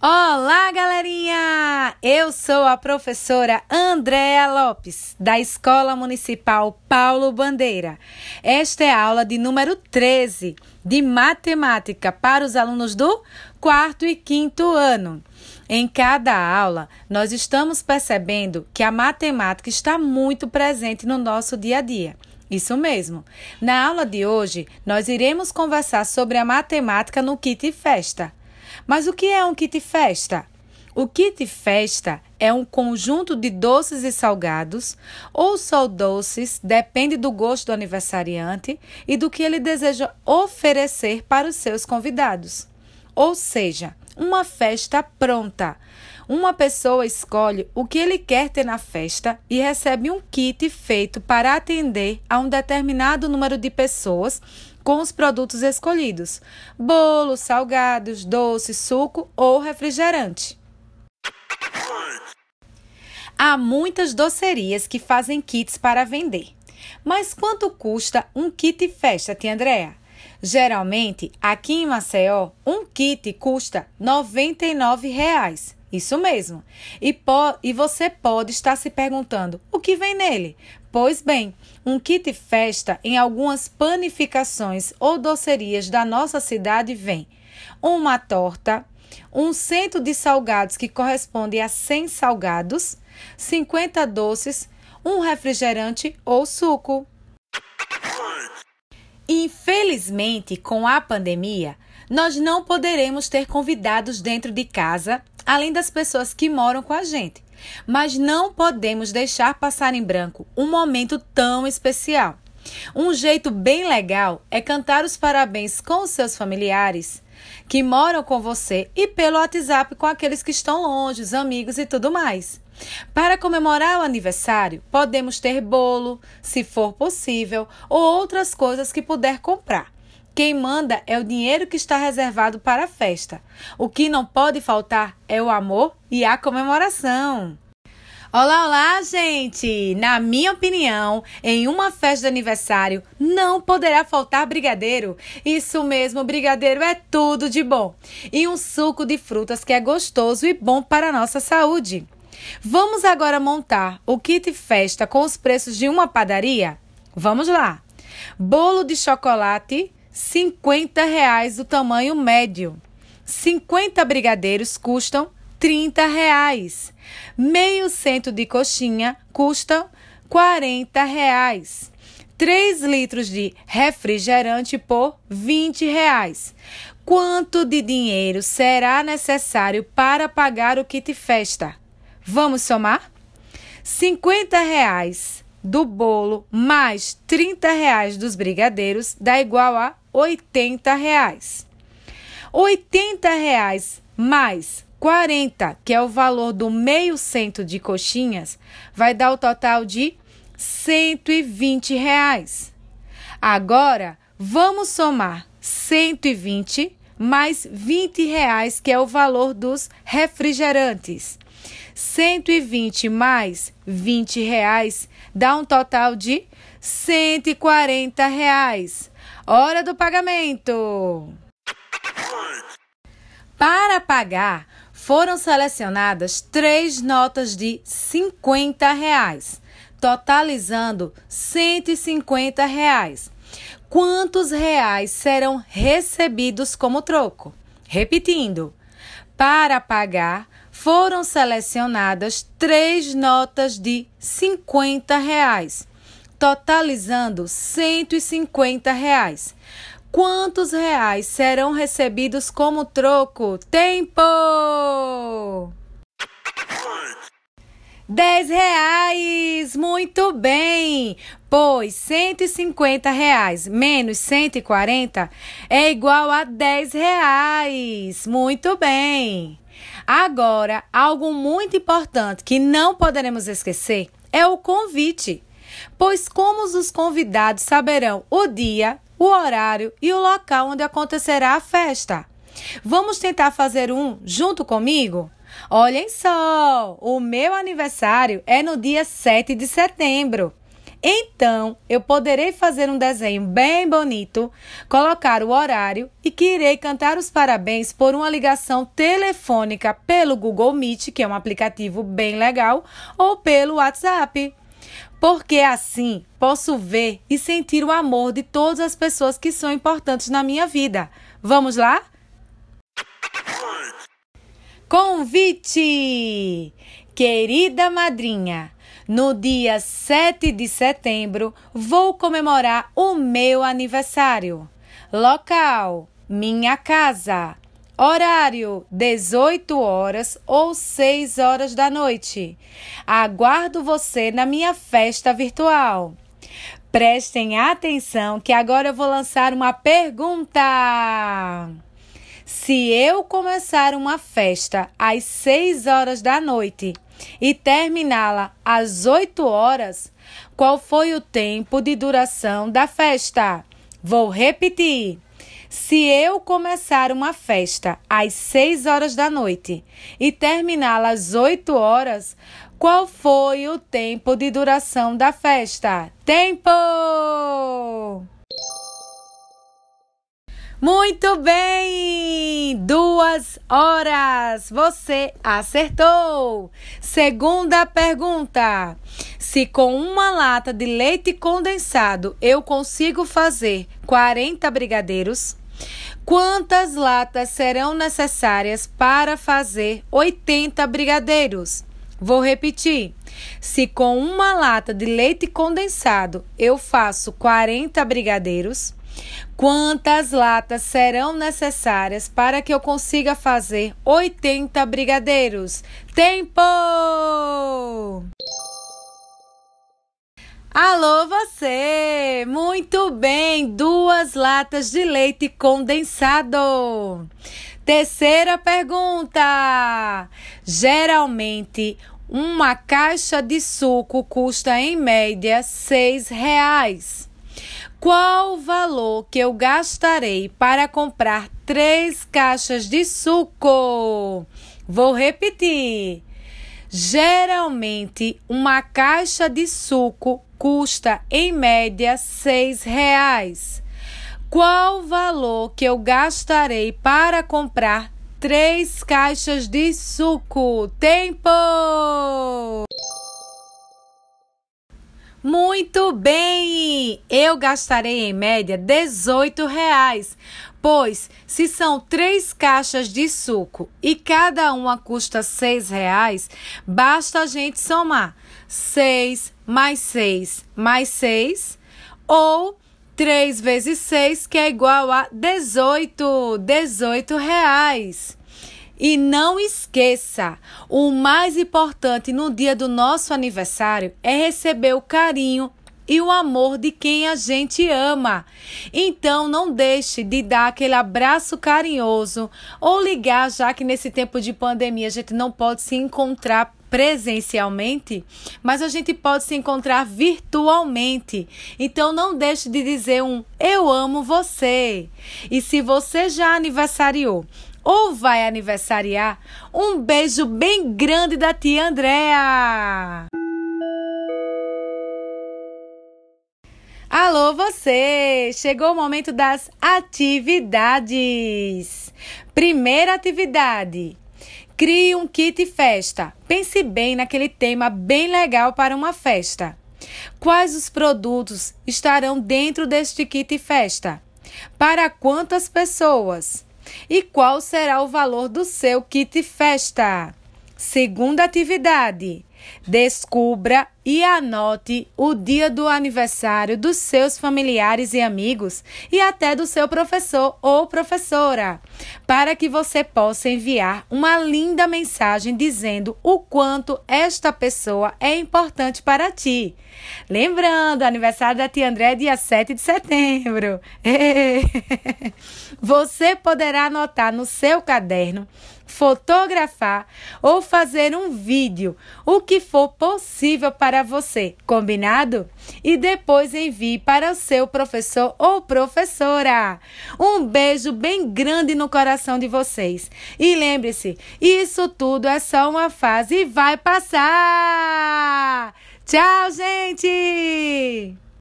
Olá, galerinha! Eu sou a professora Andréa Lopes, da Escola Municipal Paulo Bandeira. Esta é a aula de número 13 de matemática para os alunos do quarto e quinto ano. Em cada aula, nós estamos percebendo que a matemática está muito presente no nosso dia a dia. Isso mesmo. Na aula de hoje, nós iremos conversar sobre a matemática no kit festa. Mas o que é um kit festa? O kit festa é um conjunto de doces e salgados, ou só doces, depende do gosto do aniversariante e do que ele deseja oferecer para os seus convidados. Ou seja, uma festa pronta. Uma pessoa escolhe o que ele quer ter na festa e recebe um kit feito para atender a um determinado número de pessoas com os produtos escolhidos: bolo, salgados, doce, suco ou refrigerante. Há muitas docerias que fazem kits para vender. Mas quanto custa um kit festa, tia Andréa? Geralmente, aqui em Maceió, um kit custa 99 reais. Isso mesmo. E, e você pode estar se perguntando: o que vem nele? Pois bem, um kit festa em algumas panificações ou docerias da nossa cidade vem uma torta, um cento de salgados que corresponde a 100 salgados, 50 doces, um refrigerante ou suco. Infelizmente, com a pandemia, nós não poderemos ter convidados dentro de casa além das pessoas que moram com a gente. Mas não podemos deixar passar em branco um momento tão especial. Um jeito bem legal é cantar os parabéns com seus familiares que moram com você e pelo WhatsApp com aqueles que estão longe, os amigos e tudo mais. Para comemorar o aniversário, podemos ter bolo, se for possível, ou outras coisas que puder comprar. Quem manda é o dinheiro que está reservado para a festa. O que não pode faltar é o amor e a comemoração. Olá, olá, gente! Na minha opinião, em uma festa de aniversário não poderá faltar brigadeiro. Isso mesmo, brigadeiro é tudo de bom. E um suco de frutas que é gostoso e bom para a nossa saúde. Vamos agora montar o kit festa com os preços de uma padaria? Vamos lá! Bolo de chocolate 50 reais do tamanho médio. 50 brigadeiros custam 30 reais. Meio cento de coxinha custa 40 reais. 3 litros de refrigerante por 20 reais. Quanto de dinheiro será necessário para pagar o kit festa? Vamos somar? 50 reais do bolo mais 30 reais dos brigadeiros dá igual a 80 reais. 80 reais mais 40, que é o valor do meio cento de coxinhas, vai dar o total de 120 reais. Agora, vamos somar 120 mais 20 reais, que é o valor dos refrigerantes. 120 mais 20 reais dá um total de 140 reais. Hora do pagamento! Para pagar, foram selecionadas três notas de 50 reais, totalizando 150 reais. Quantos reais serão recebidos como troco? Repetindo, para pagar, foram selecionadas três notas de 50 reais, totalizando 150 reais. Quantos reais serão recebidos como troco? Tempo! 10 reais! Muito bem! Pois 150 reais menos 140 é igual a 10 reais. Muito bem! Agora, algo muito importante que não poderemos esquecer é o convite pois como os convidados saberão o dia, o horário e o local onde acontecerá a festa? Vamos tentar fazer um junto comigo? Olhem só, o meu aniversário é no dia 7 de setembro. Então, eu poderei fazer um desenho bem bonito, colocar o horário e que irei cantar os parabéns por uma ligação telefônica pelo Google Meet, que é um aplicativo bem legal, ou pelo WhatsApp. Porque assim posso ver e sentir o amor de todas as pessoas que são importantes na minha vida. Vamos lá? Convite! Querida madrinha, no dia 7 de setembro, vou comemorar o meu aniversário. Local: minha casa. Horário: 18 horas ou 6 horas da noite. Aguardo você na minha festa virtual. Prestem atenção que agora eu vou lançar uma pergunta. Se eu começar uma festa às 6 horas da noite e terminá-la às 8 horas, qual foi o tempo de duração da festa? Vou repetir. Se eu começar uma festa às 6 horas da noite e terminá-la às 8 horas, qual foi o tempo de duração da festa? Tempo! Muito bem! Duas horas! Você acertou! Segunda pergunta: se com uma lata de leite condensado eu consigo fazer 40 brigadeiros, quantas latas serão necessárias para fazer 80 brigadeiros? Vou repetir. Se com uma lata de leite condensado eu faço 40 brigadeiros, Quantas latas serão necessárias para que eu consiga fazer 80 brigadeiros? Tempo! Alô, você! Muito bem! Duas latas de leite condensado. Terceira pergunta: geralmente uma caixa de suco custa em média seis reais. Qual o valor que eu gastarei para comprar três caixas de suco? Vou repetir. Geralmente, uma caixa de suco custa em média seis reais. Qual valor que eu gastarei para comprar três caixas de suco? Tempo! Muito bem! Eu gastarei em média 18 reais, pois se são três caixas de suco e cada uma custa seis reais, basta a gente somar 6 mais 6 mais 6 ou 3 vezes 6, que é igual a 18, 18 reais. E não esqueça, o mais importante no dia do nosso aniversário é receber o carinho e o amor de quem a gente ama. Então não deixe de dar aquele abraço carinhoso ou ligar, já que nesse tempo de pandemia a gente não pode se encontrar presencialmente, mas a gente pode se encontrar virtualmente. Então não deixe de dizer um eu amo você. E se você já aniversariou ou vai aniversariar, um beijo bem grande da tia Andréa! Alô, você! Chegou o momento das atividades. Primeira atividade: crie um kit festa. Pense bem naquele tema bem legal para uma festa. Quais os produtos estarão dentro deste kit festa? Para quantas pessoas? E qual será o valor do seu kit festa? Segunda atividade: descubra e anote o dia do aniversário dos seus familiares e amigos e até do seu professor ou professora, para que você possa enviar uma linda mensagem dizendo o quanto esta pessoa é importante para ti. Lembrando, aniversário da tia André é dia 7 de setembro. Você poderá anotar no seu caderno fotografar ou fazer um vídeo, o que for possível para você, combinado? E depois envie para o seu professor ou professora. Um beijo bem grande no coração de vocês. E lembre-se, isso tudo é só uma fase e vai passar. Tchau, gente!